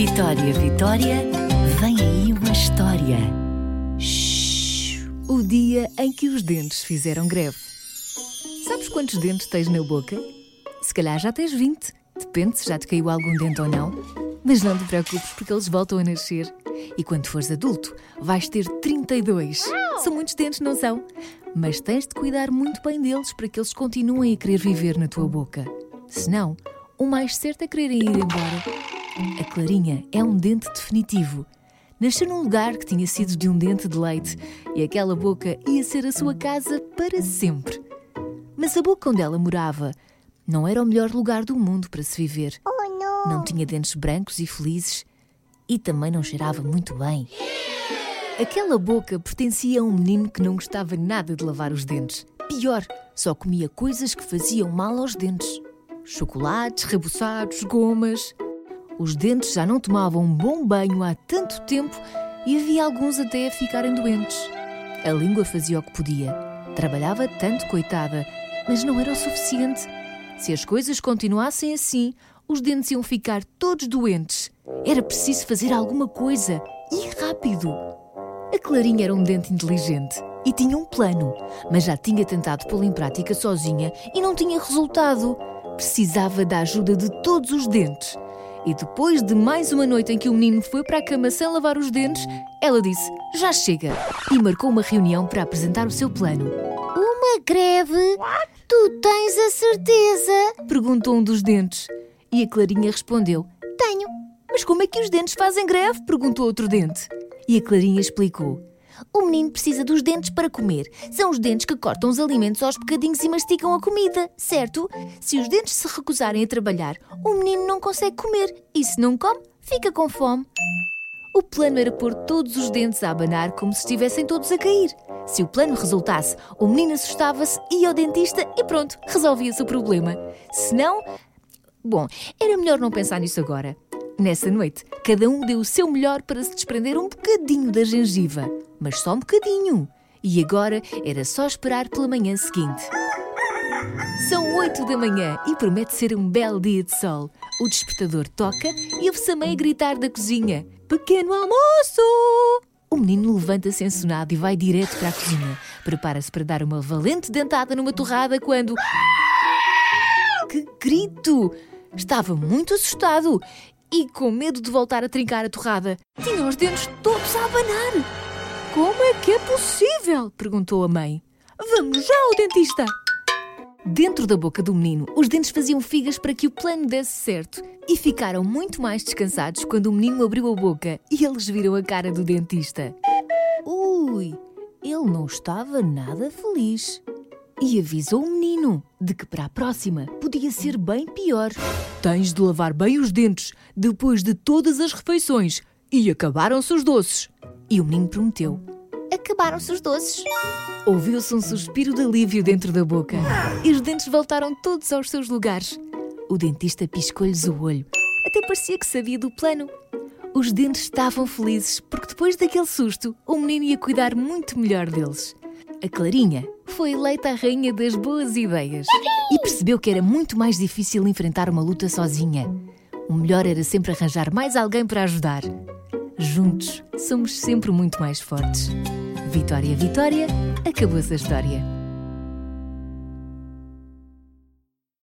Vitória, Vitória, vem aí uma história. Shhh. O dia em que os dentes fizeram greve. Sabes quantos dentes tens na boca? Se calhar já tens 20. Depende se já te caiu algum dente ou não. Mas não te preocupes porque eles voltam a nascer. E quando fores adulto, vais ter 32. São muitos dentes, não são? Mas tens de cuidar muito bem deles para que eles continuem a querer viver na tua boca. Senão, o mais certo é quererem ir embora. Clarinha é um dente definitivo. Nasceu num lugar que tinha sido de um dente de leite e aquela boca ia ser a sua casa para sempre. Mas a boca onde ela morava não era o melhor lugar do mundo para se viver. Oh, não! Não tinha dentes brancos e felizes e também não cheirava muito bem. Aquela boca pertencia a um menino que não gostava nada de lavar os dentes. Pior, só comia coisas que faziam mal aos dentes: chocolates, rebuçados, gomas. Os dentes já não tomavam um bom banho há tanto tempo e havia alguns até a ficarem doentes. A língua fazia o que podia. Trabalhava tanto, coitada, mas não era o suficiente. Se as coisas continuassem assim, os dentes iam ficar todos doentes. Era preciso fazer alguma coisa e rápido. A Clarinha era um dente inteligente e tinha um plano, mas já tinha tentado pô-lo em prática sozinha e não tinha resultado. Precisava da ajuda de todos os dentes. E depois de mais uma noite em que o menino foi para a cama sem lavar os dentes, ela disse: Já chega! E marcou uma reunião para apresentar o seu plano. Uma greve? Tu tens a certeza? Perguntou um dos dentes. E a Clarinha respondeu: Tenho. Mas como é que os dentes fazem greve? perguntou outro dente. E a Clarinha explicou: O menino precisa dos dentes para comer. São os dentes que cortam os alimentos aos bocadinhos e mastigam a comida, certo? Se os dentes se recusarem a trabalhar, o menino não consegue comer. E se não come, fica com fome. O plano era pôr todos os dentes a abanar como se estivessem todos a cair. Se o plano resultasse, o menino assustava-se, ia ao dentista e pronto, resolvia-se o problema. Se não. Bom, era melhor não pensar nisso agora. Nessa noite, cada um deu o seu melhor para se desprender um bocadinho da gengiva, mas só um bocadinho. E agora era só esperar pela manhã seguinte. São oito da manhã e promete ser um belo dia de sol. O despertador toca e ouve-se a mãe gritar da cozinha: Pequeno almoço! O menino levanta-se ensonado e vai direto para a cozinha. Prepara-se para dar uma valente dentada numa torrada quando. Que grito! Estava muito assustado e com medo de voltar a trincar a torrada. Tinha os dentes todos a abanar. Como é que é possível? perguntou a mãe. Vamos já ao dentista. Dentro da boca do menino, os dentes faziam figas para que o plano desse certo e ficaram muito mais descansados quando o menino abriu a boca e eles viram a cara do dentista. Ui, ele não estava nada feliz. E avisou o menino de que para a próxima podia ser bem pior. Tens de lavar bem os dentes depois de todas as refeições e acabaram-se os doces. E o menino prometeu. Acabaram-se os doces. Ouviu-se um suspiro de alívio dentro da boca e os dentes voltaram todos aos seus lugares. O dentista piscou-lhes o olho. Até parecia que sabia do plano. Os dentes estavam felizes porque depois daquele susto o menino ia cuidar muito melhor deles. A Clarinha foi eleita a rainha das boas ideias e percebeu que era muito mais difícil enfrentar uma luta sozinha. O melhor era sempre arranjar mais alguém para ajudar. Juntos somos sempre muito mais fortes. Vitória, Vitória, acabou-se a história.